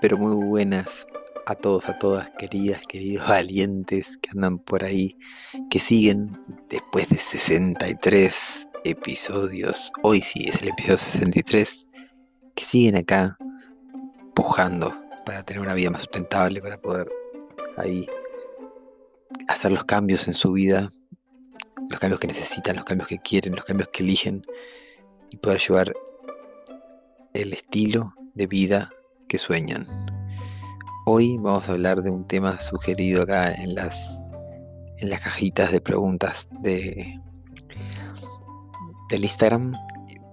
Pero muy buenas a todos, a todas, queridas, queridos valientes que andan por ahí, que siguen después de 63 episodios, hoy sí es el episodio 63, que siguen acá pujando para tener una vida más sustentable, para poder ahí hacer los cambios en su vida, los cambios que necesitan, los cambios que quieren, los cambios que eligen y poder llevar el estilo de vida que sueñan. Hoy vamos a hablar de un tema sugerido acá en las, en las cajitas de preguntas de, del Instagram.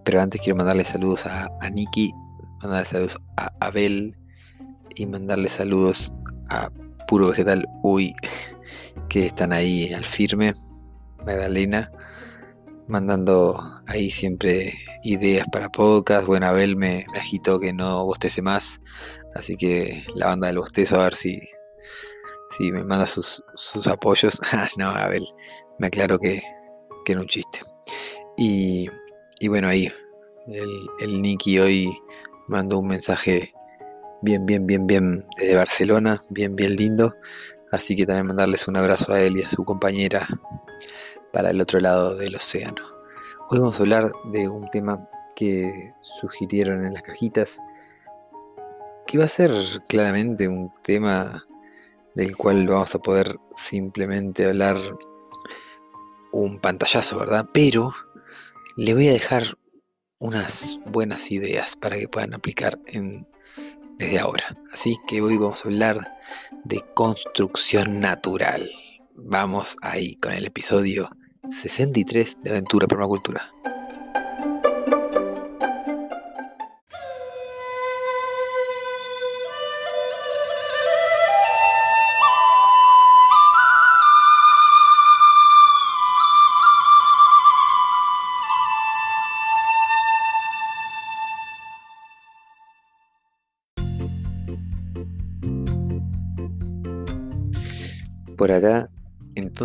Pero antes quiero mandarle saludos a, a Nikki, mandarle saludos a Abel y mandarle saludos a Puro Vegetal Uy, que están ahí al firme. Magdalena mandando ahí siempre ideas para podcast. Bueno, Abel me, agitó que no bostece más, así que la banda del bostezo a ver si, si me manda sus, apoyos. Ah, no, Abel, me aclaro que, que era un chiste. Y, y bueno, ahí el, el Nicky hoy mandó un mensaje bien, bien, bien, bien desde Barcelona, bien, bien lindo. Así que también mandarles un abrazo a él y a su compañera para el otro lado del océano. Hoy vamos a hablar de un tema que sugirieron en las cajitas, que va a ser claramente un tema del cual vamos a poder simplemente hablar un pantallazo, ¿verdad? Pero le voy a dejar unas buenas ideas para que puedan aplicar en, desde ahora. Así que hoy vamos a hablar de construcción natural. Vamos ahí con el episodio 63 de Aventura Permacultura.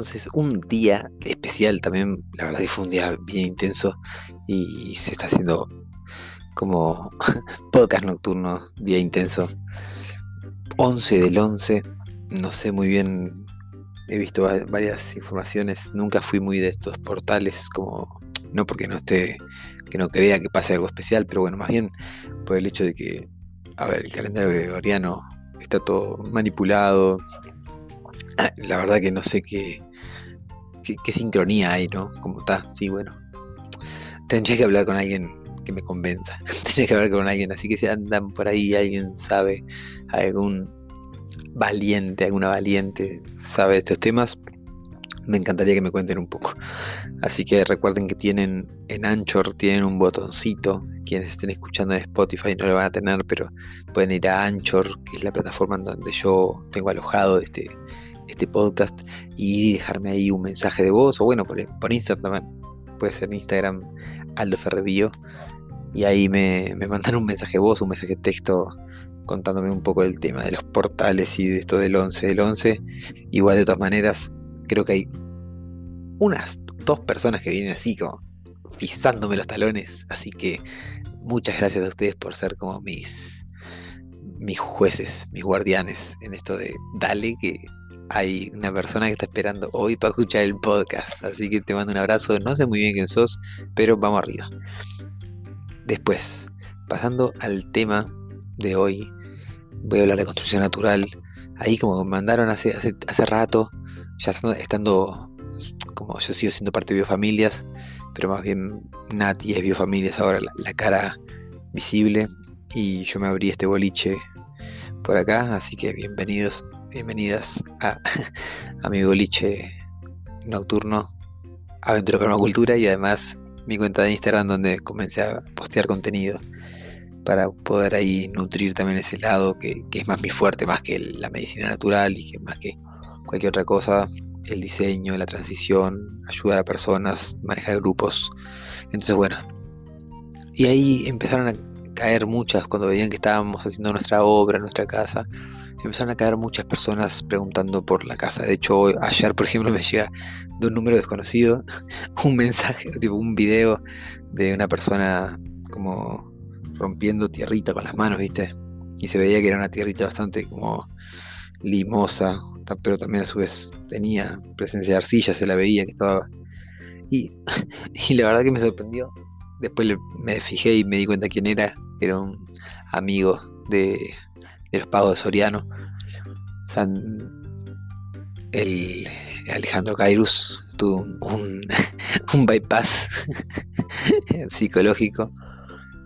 Entonces, un día especial también, la verdad fue un día bien intenso y se está haciendo como podcast nocturno, día intenso. 11 del 11, no sé muy bien, he visto varias informaciones, nunca fui muy de estos portales, como, no porque no esté, que no crea que pase algo especial, pero bueno, más bien por el hecho de que, a ver, el calendario gregoriano está todo manipulado, Ah, la verdad que no sé qué, qué, sincronía hay, ¿no? Como está, sí, bueno. Tendría que hablar con alguien que me convenza. Tendría que hablar con alguien, así que si andan por ahí, alguien sabe, algún valiente, alguna valiente sabe de estos temas, me encantaría que me cuenten un poco. Así que recuerden que tienen en Anchor, tienen un botoncito. Quienes estén escuchando en Spotify no lo van a tener, pero pueden ir a Anchor, que es la plataforma en donde yo tengo alojado este, este podcast y dejarme ahí un mensaje de voz o bueno, por, por Instagram. Puede ser en Instagram Aldo Ferrevío y ahí me, me mandan un mensaje de voz, un mensaje de texto contándome un poco el tema de los portales y de esto del 11 del 11. Igual de todas maneras, creo que hay unas dos personas que vienen así como pisándome los talones, así que muchas gracias a ustedes por ser como mis mis jueces, mis guardianes en esto de dale que hay una persona que está esperando hoy para escuchar el podcast. Así que te mando un abrazo. No sé muy bien quién sos, pero vamos arriba. Después, pasando al tema de hoy, voy a hablar de construcción natural. Ahí como mandaron hace, hace, rato, ya estando, como yo sigo siendo parte de biofamilias, pero más bien Nati es biofamilias ahora, la, cara visible, y yo me abrí este boliche por acá, así que bienvenidos, bienvenidas a, a mi boliche nocturno, Aventura Permacultura y además mi cuenta de Instagram donde comencé a postear contenido para poder ahí nutrir también ese lado que, es más mi fuerte, más que la medicina natural y que más que cualquier otra cosa, el diseño, la transición, ayudar a personas, manejar grupos. Entonces, bueno, y ahí empezaron a caer muchas, cuando veían que estábamos haciendo nuestra obra, nuestra casa, empezaron a caer muchas personas preguntando por la casa. De hecho, ayer, por ejemplo, me llega de un número desconocido un mensaje, tipo un video de una persona como rompiendo tierrita con las manos, ¿viste? Y se veía que era una tierrita bastante como limosa, pero también a su vez tenía presencia de arcilla, se la veía que estaba... Y, y la verdad que me sorprendió. Después me fijé y me di cuenta quién era. Era un amigo de, de los pagos de Soriano. el Alejandro Cairus tuvo un, un bypass psicológico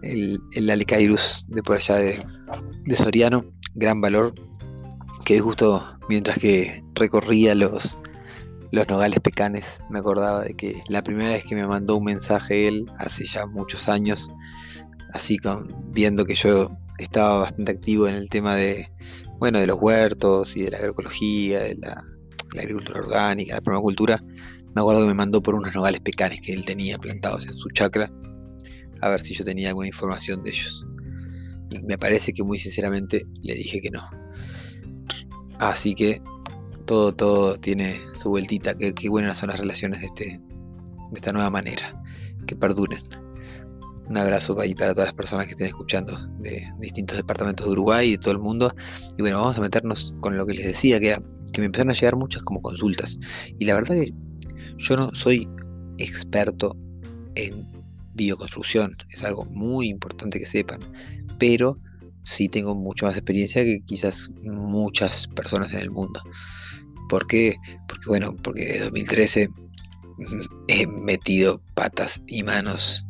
el, el de por allá de, Soriano, gran valor, que justo mientras que recorría los, los nogales pecanes, me acordaba de que la primera vez que me mandó un mensaje él, hace ya muchos años, así con, viendo que yo estaba bastante activo en el tema de, bueno, de los huertos y de la agroecología, de la, la agricultura orgánica, la permacultura, me acuerdo que me mandó por unos nogales pecanes que él tenía plantados en su chacra a ver si yo tenía alguna información de ellos. Y me parece que muy sinceramente le dije que no. Así que todo, todo tiene su vueltita. Qué, buenas son las relaciones de, este, de esta nueva manera. Que perduren. Un abrazo ahí para todas las personas que estén escuchando de, distintos departamentos de Uruguay y de todo el mundo. Y bueno, vamos a meternos con lo que les decía, que era que me empezaron a llegar muchas como consultas. Y la verdad que yo no soy experto en bioconstrucción. Es algo muy importante que sepan. Pero sí tengo mucha más experiencia que quizás muchas personas en el mundo. ¿Por qué? Porque bueno, porque desde 2013 he metido patas y manos,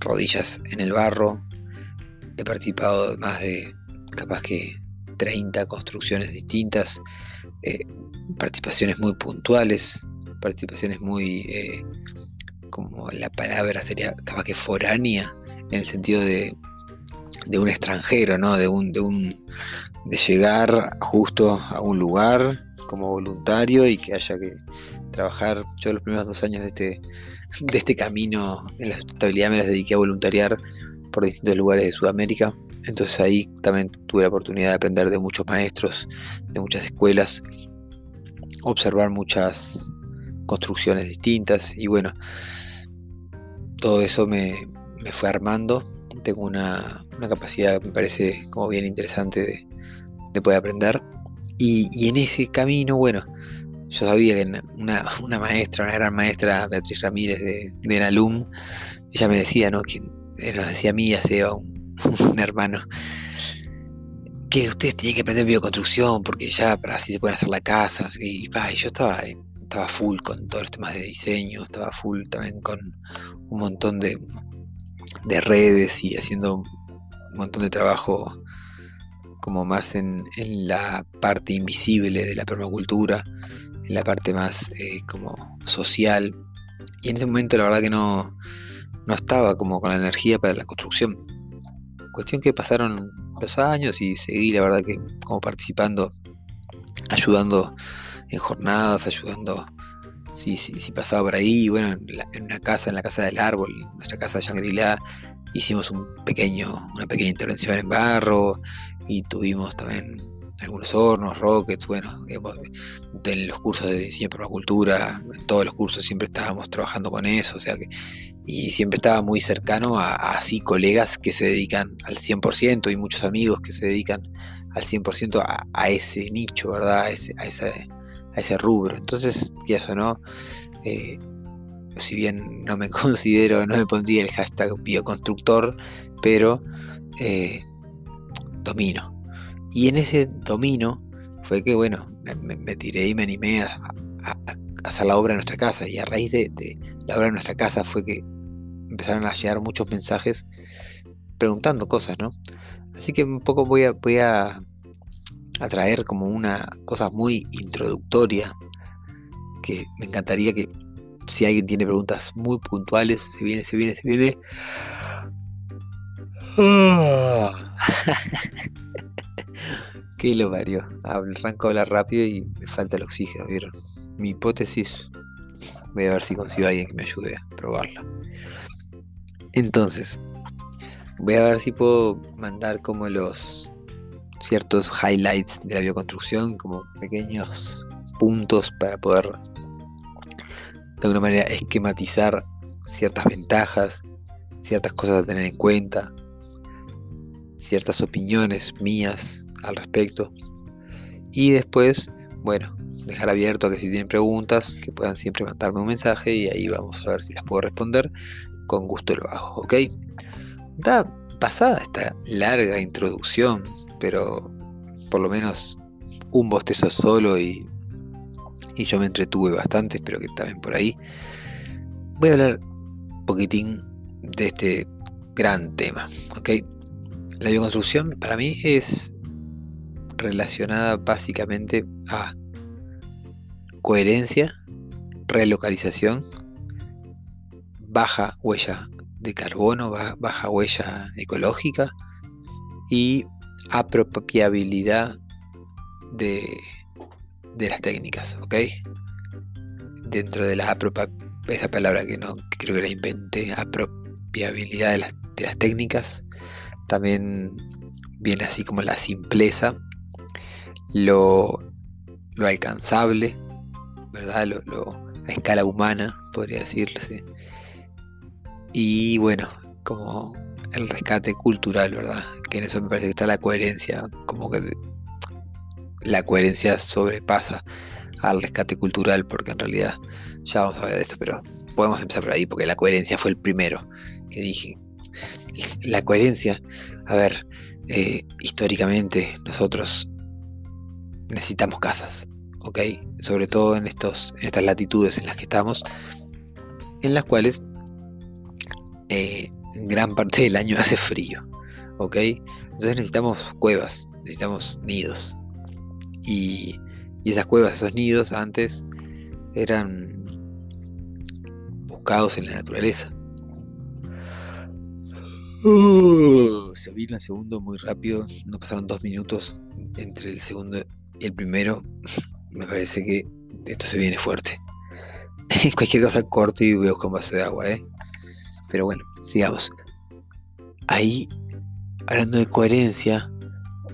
rodillas en el barro. He participado más de capaz que 30 construcciones distintas. Eh, participaciones muy puntuales, participaciones muy eh, como la palabra sería capaz que foránea, en el sentido de, de un extranjero, ¿no? De un, de un de llegar justo a un lugar como voluntario y que haya que trabajar. Yo los primeros dos años de este, de este camino en la sustentabilidad me las dediqué a voluntariar por distintos lugares de Sudamérica. Entonces ahí también tuve la oportunidad de aprender de muchos maestros, de muchas escuelas, observar muchas construcciones distintas y bueno, todo eso me, fue armando. Tengo una, capacidad, me parece como bien interesante de, poder aprender. Y, en ese camino, bueno, yo sabía que una, maestra, una gran maestra, Beatriz Ramírez de, de Nalum, ella me decía, ¿no? Que nos decía a mí, a un, hermano, que ustedes tienen que aprender bioconstrucción porque ya para así se pueden hacer la casa. Y, y yo estaba estaba full con todos los temas de diseño, estaba full también con un montón de redes y haciendo un montón de trabajo como más en, la parte invisible de la permacultura, en la parte más eh, como social. Y en ese momento la verdad que no, no estaba como con la energía para la construcción. Cuestión que pasaron los años y seguí la verdad que como participando, ayudando en jornadas, ayudando si, si, pasaba por ahí. Bueno, en, una casa, en la casa del árbol, nuestra casa de Shangri-La, hicimos un pequeño, una pequeña intervención en barro y tuvimos también algunos hornos, rockets, bueno, en los cursos de diseño de permacultura, en todos los cursos siempre estábamos trabajando con eso, o sea que, y siempre estaba muy cercano a, así colegas que se dedican al 100% y muchos amigos que se dedican al 100% a, a ese nicho, ¿verdad? A, ese, a, a ese rubro. Entonces, ¿qué eso no, eh, si bien no me considero, no me pondría el hashtag bioconstructor, pero eh, domino. Y en ese domino fue que, bueno, me, tiré y me animé a, hacer la obra en nuestra casa. Y a raíz de, la obra en nuestra casa fue que empezaron a llegar muchos mensajes preguntando cosas, ¿no? Así que un poco voy a, voy a, traer como una cosa muy introductoria que me encantaría que si alguien tiene preguntas muy puntuales, se viene, se viene, se viene. ¿Qué lo parió? Arranco a hablar rápido y me falta el oxígeno, ¿vieron? Mi hipótesis. Voy a ver si consigo a alguien que me ayude a probarla. Entonces, voy a ver si puedo mandar como los ciertos highlights de la bioconstrucción, como pequeños puntos para poder de alguna manera esquematizar ciertas ventajas, ciertas cosas a tener en cuenta, ciertas opiniones mías al respecto. Y después, bueno, dejar abierto a que si tienen preguntas, que puedan siempre mandarme un mensaje y ahí vamos a ver si las puedo responder. Con gusto lo hago, ¿ok? Da pasada esta larga introducción, pero por lo menos un bostezo solo y, y yo me entretuve bastante, espero que también por ahí. Voy a hablar un poquitín de este gran tema, ¿ok? La bioconstrucción para mí es relacionada básicamente a coherencia, relocalización, baja huella de carbono, baja huella ecológica y apropiabilidad de, las técnicas, ¿ok? Dentro de la esa palabra que no creo que la inventé, apropiabilidad de las, de las técnicas, también viene así como la simpleza, lo, lo alcanzable, ¿verdad? Lo, a escala humana, podría decirse. Y bueno, como el rescate cultural, ¿verdad? Que en eso me parece que está la coherencia, como que la coherencia sobrepasa al rescate cultural, porque en realidad ya vamos a ver de esto, pero podemos empezar por ahí, porque la coherencia fue el primero que dije la coherencia, a ver, eh, históricamente nosotros necesitamos casas, ¿ok? Sobre todo en, estos, en estas latitudes en las que estamos, en las cuales eh, gran parte del año hace frío, ¿ok? Entonces necesitamos cuevas, necesitamos nidos. Y, esas cuevas, esos nidos antes eran buscados en la naturaleza. Uh, se vino el segundo muy rápido, no pasaron dos minutos entre el segundo y el primero. Me parece que esto se viene fuerte. Cualquier cosa corto y veo con vaso de agua, ¿eh? Pero bueno, sigamos. Ahí, hablando de coherencia,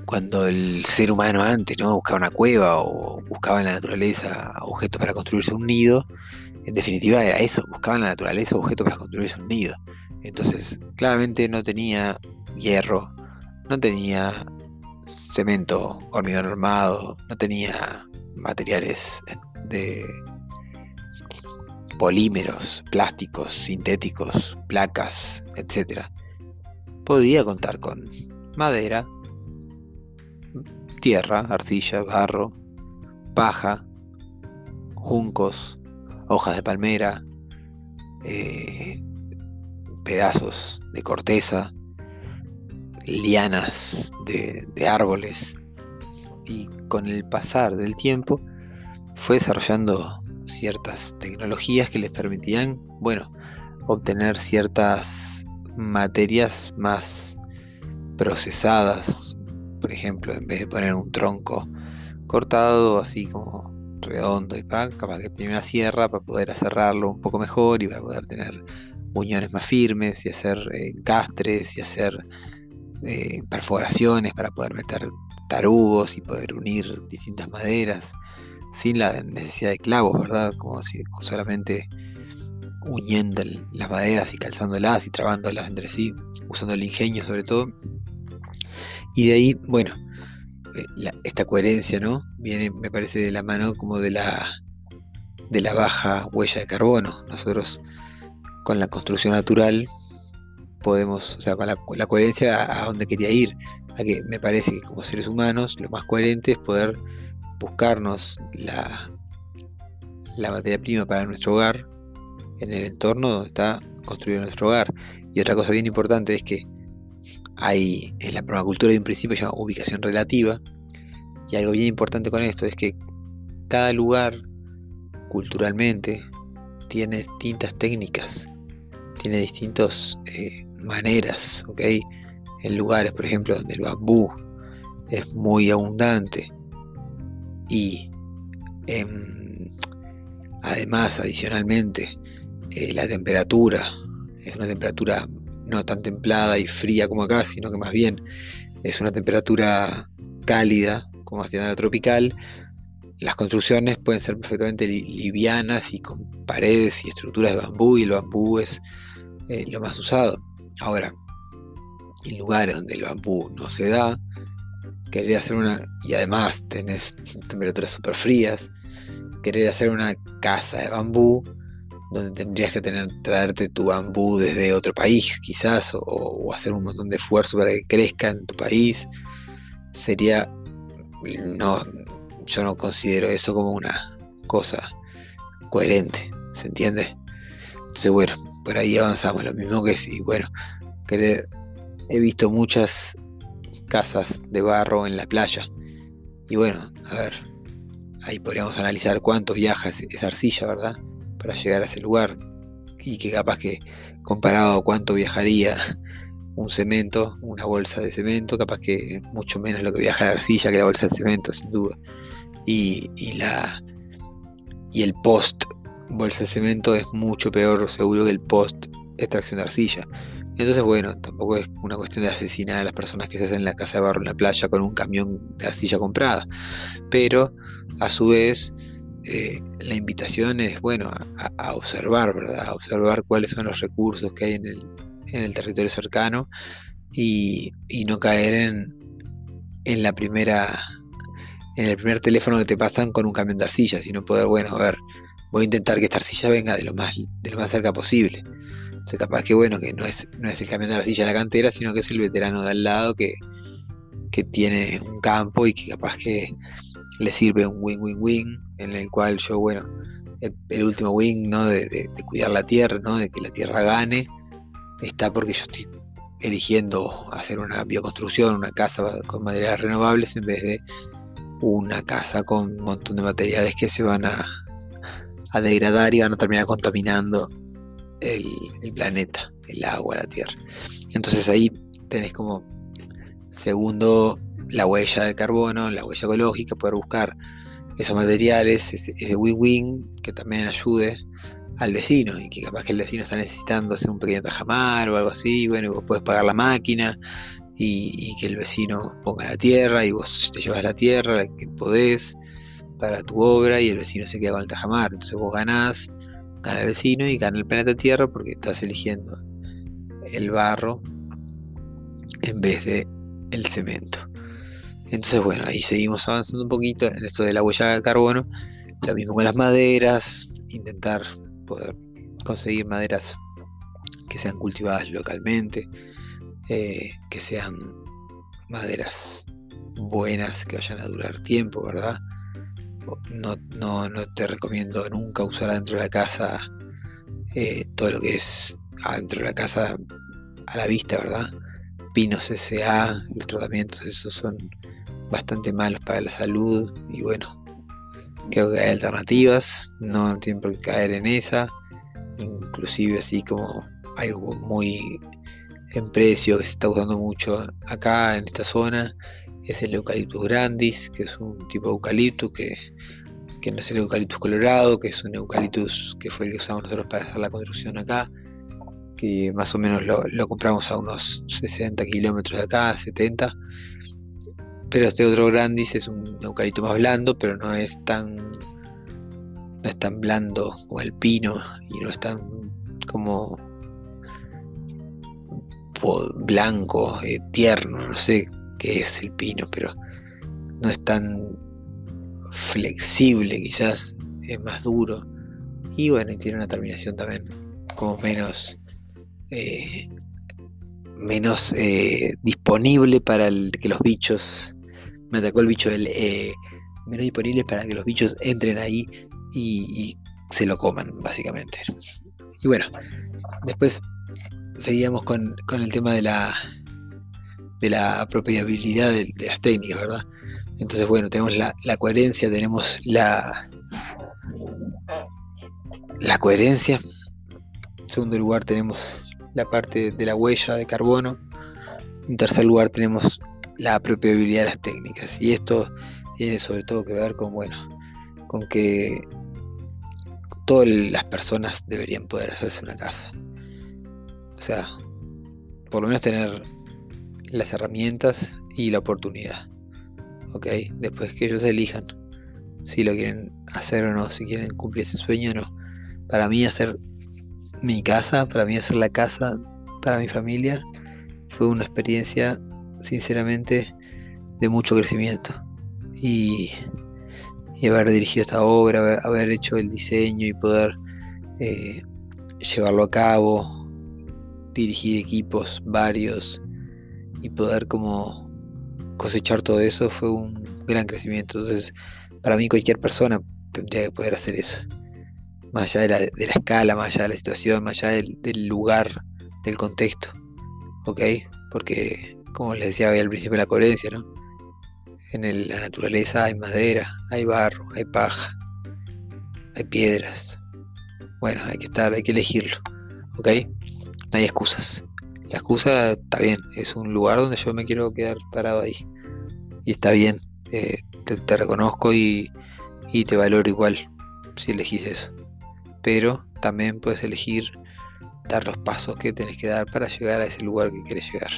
cuando el ser humano antes ¿no? buscaba una cueva o buscaba en la naturaleza objetos para construirse un nido, en definitiva era eso, buscaba en la naturaleza objetos para construirse un nido. Entonces, claramente no tenía hierro, no tenía cemento, hormigón armado, no tenía materiales de polímeros, plásticos, sintéticos, placas, etc. Podía contar con madera, tierra, arcilla, barro, paja, juncos, hojas de palmera, eh, pedazos de corteza, lianas de, árboles y con el pasar del tiempo fue desarrollando ciertas tecnologías que les permitían, bueno, obtener ciertas materias más procesadas. Por ejemplo, en vez de poner un tronco cortado así como redondo y pan, capaz que tiene una sierra para poder aserrarlo un poco mejor y para poder tener muñones más firmes y hacer encastres y hacer eh, perforaciones para poder meter tarugos y poder unir distintas maderas sin la necesidad de clavos, ¿verdad? Como si solamente uniendo las maderas y calzándolas y trabándolas entre sí, usando el ingenio sobre todo. Y de ahí, bueno, eh, esta coherencia, ¿no? Viene, me parece, de la mano como de la, de la baja huella de carbono. Nosotros con la construcción natural podemos, o sea, con la, coherencia a, a, donde quería ir, a que me parece que como seres humanos lo más coherente es poder buscarnos la, la materia prima para nuestro hogar en el entorno donde está construido nuestro hogar. Y otra cosa bien importante es que hay en la permacultura hay un principio llama ubicación relativa. Y algo bien importante con esto es que cada lugar culturalmente tiene distintas técnicas, tiene distintas eh, maneras, ¿ok? En lugares, por ejemplo, donde el bambú es muy abundante y em, además, adicionalmente, eh, la temperatura es una temperatura no tan templada y fría como acá, sino que más bien es una temperatura cálida, como hacia la tropical, las construcciones pueden ser perfectamente livianas y con paredes y estructuras de bambú y el bambú es eh, lo más usado. Ahora, en lugares donde el bambú no se da, querer hacer una, y además tenés temperaturas súper frías, querer hacer una casa de bambú, donde tendrías que tener, traerte tu bambú desde otro país quizás, o hacer un montón de esfuerzo para que crezca en tu país, sería, no, yo no considero eso como una cosa coherente, ¿se entiende? Entonces, bueno, por ahí avanzamos. Lo mismo que si, bueno, querer, he visto muchas casas de barro en la playa. Y bueno, a ver, ahí podríamos analizar cuánto viaja esa arcilla, ¿verdad? Para llegar a ese lugar. Y que capaz que comparado a cuánto viajaría un cemento, una bolsa de cemento, capaz que mucho menos lo que viaja la arcilla que la bolsa de cemento, sin duda y, la, y el post bolsa de cemento es mucho peor seguro que el post extracción de arcilla. Entonces, bueno, tampoco es una cuestión de asesinar a las personas que se hacen en la casa de barro en la playa con un camión de arcilla comprada. Pero, a su vez, eh, la invitación es, bueno, a, observar, ¿verdad? A observar cuáles son los recursos que hay en el, en el territorio cercano y, y no caer en, en la primera en el primer teléfono que te pasan con un camión de arcilla, sino poder, bueno, a ver, voy a intentar que esta arcilla venga de lo más, de lo más cerca posible. Sea, capaz que bueno, que no es, no es el camión de arcilla de la cantera, sino que es el veterano de al lado que, que tiene un campo y que capaz que le sirve un win-win-win, en el cual yo, bueno, el, último win, ¿no? De, de, cuidar la tierra, ¿no? De que la tierra gane, está porque yo estoy eligiendo hacer una bioconstrucción, una casa con materiales renovables en vez de una casa con un montón de materiales que se van a, degradar y van a terminar contaminando el, planeta, el agua, la tierra. Entonces ahí tenés como segundo la huella de carbono, la huella ecológica, poder buscar esos materiales, ese, win-win que también ayude al vecino y que capaz que el vecino está necesitando hacer un pequeño tajamar o algo así, bueno, vos puedes pagar la máquina y, que el vecino ponga la tierra y vos te llevas la tierra que podés para tu obra y el vecino se queda con el tajamar. Entonces vos ganás, gana el vecino y gana el planeta Tierra porque estás eligiendo el barro en vez de el cemento. Entonces bueno, ahí seguimos avanzando un poquito en esto de la huella de carbono. Lo mismo con las maderas, intentar poder conseguir maderas que sean cultivadas localmente, eh, que sean maderas buenas, que vayan a durar tiempo, ¿verdad? No, no, no te recomiendo nunca usar adentro de la casa eh, todo lo que es adentro de la casa a la vista, ¿verdad? Pinos SA, los tratamientos, esos son bastante malos para la salud y bueno, creo que hay alternativas, no tienen por qué caer en esa, inclusive así como algo muy en precio que se está usando mucho acá en esta zona es el Eucaliptus grandis, que es un tipo de eucaliptus que, que no es el Eucaliptus colorado, que es un eucaliptus que fue el que usamos nosotros para hacer la construcción acá, que más o menos lo, lo compramos a unos 60 kilómetros de acá, 70. Pero este otro grandis es un eucalipto más blando, pero no es tan no es tan blando como el pino y no es tan como blanco, eh, tierno, no sé qué es el pino, pero no es tan flexible quizás, es más duro. Y bueno, tiene una terminación también como menos, eh, menos eh, disponible para que los bichos, me atacó el bicho del, eh, menos disponible para que los bichos entren ahí y, se lo coman, básicamente. Y bueno, después seguíamos con, el tema de la de la de, las técnicas, ¿verdad? Entonces, bueno, tenemos la, la coherencia, tenemos la la coherencia. En segundo lugar tenemos la parte de la huella de carbono. En tercer lugar tenemos la apropiabilidad de las técnicas. Y esto tiene sobre todo que ver con, bueno, con que todas las personas deberían poder hacerse una casa. O sea, por lo menos tener las herramientas y la oportunidad. ¿Ok? Después que ellos elijan si lo quieren hacer o no, si quieren cumplir ese sueño o no. Para mí hacer mi casa, para mí hacer la casa para mi familia, fue una experiencia, sinceramente, de mucho crecimiento. Y, haber dirigido esta obra, haber, hecho el diseño y poder eh, llevarlo a cabo, dirigir equipos varios y poder como cosechar todo eso fue un gran crecimiento. Entonces, para mí cualquier persona tendría que poder hacer eso más allá de la, de la escala, más allá de la situación, más allá del, lugar, del contexto. ¿Ok? Porque, como les decía al principio, la coherencia, ¿no? En la naturaleza hay madera, hay barro, hay paja, hay piedras. Bueno, hay que estar, hay que elegirlo. ¿Ok? No hay excusas. La excusa está bien, es un lugar donde yo me quiero quedar parado ahí. Y está bien, eh, te, reconozco y, y te valoro igual si elegís eso pero también puedes elegir dar los pasos que tenés que dar para llegar a ese lugar que quieres llegar.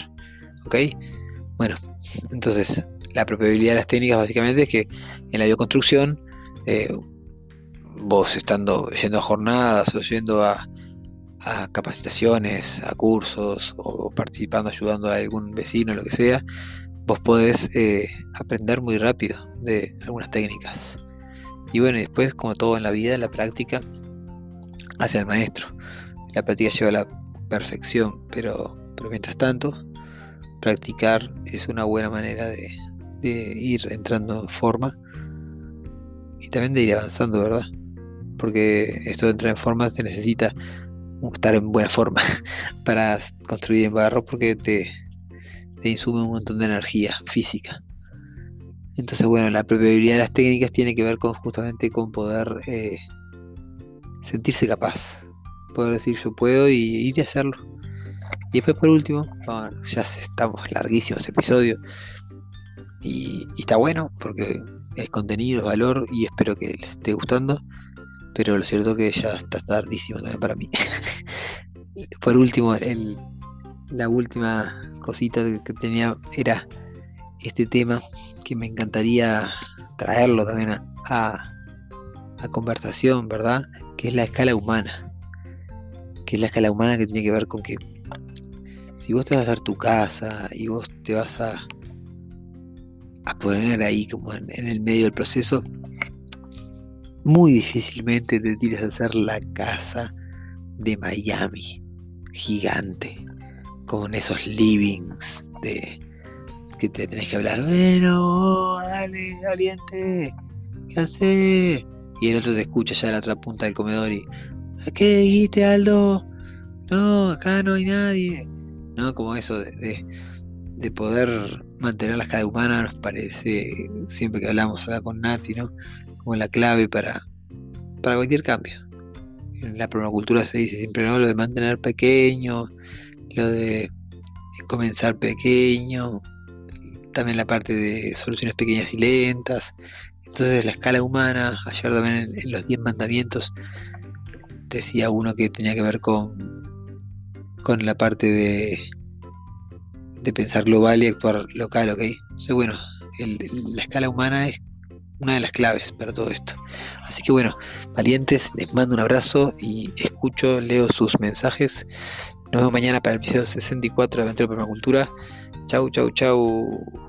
¿Ok? Bueno, entonces la probabilidad de las técnicas básicamente es que en la bioconstrucción, eh, vos estando yendo a jornadas o yendo a, capacitaciones, a cursos o participando, ayudando a algún vecino, lo que sea, vos podés eh, aprender muy rápido de algunas técnicas. Y bueno, después, como todo en la vida, la práctica, hacia el maestro. La práctica lleva a la perfección, pero, pero mientras tanto, practicar es una buena manera de, ir entrando en forma y también de ir avanzando, ¿verdad? Porque esto de entrar en forma se necesita estar en buena forma para construir en barro porque te, insume un montón de energía física. Entonces, bueno, la probabilidad de las técnicas tiene que ver con justamente con poder eh, sentirse capaz, poder decir yo puedo y ir y hacerlo. Y después por último, ya estamos larguísimos este episodio y, está bueno porque es contenido, valor y espero que les esté gustando. Pero lo cierto que ya está tardísimo también para mí. por último, el, la última cosita que tenía era este tema que me encantaría traerlo también a, a conversación, ¿verdad? que es la escala humana. Que es la escala humana que tiene que ver con que si vos te vas a hacer tu casa y vos te vas a, a poner ahí como en, el medio del proceso, muy difícilmente te tires a hacer la casa de Miami, gigante, con esos livings de que te tenés que hablar, bueno, dale, valiente, ¿qué haces? y el otro te escucha ya a la otra punta del comedor y ¿a qué dijiste Aldo? No, acá no hay nadie. ¿No? Como eso de, de, poder mantener la escala humana nos parece, siempre que hablamos acá con Nati, ¿no? Como la clave para, para cualquier cambio. En la permacultura se dice siempre, ¿no? Lo de mantener pequeño, lo de comenzar pequeño, también la parte de soluciones pequeñas y lentas, entonces la escala humana, ayer también en, los 10 mandamientos decía uno que tenía que ver con, con la parte de, de pensar global y actuar local, ¿ok? Entonces bueno, la escala humana es una de las claves para todo esto. Así que bueno, valientes, les mando un abrazo y escucho, leo sus mensajes. Nos vemos mañana para el episodio 64 de Aventura Permacultura. Chau, chau, chau.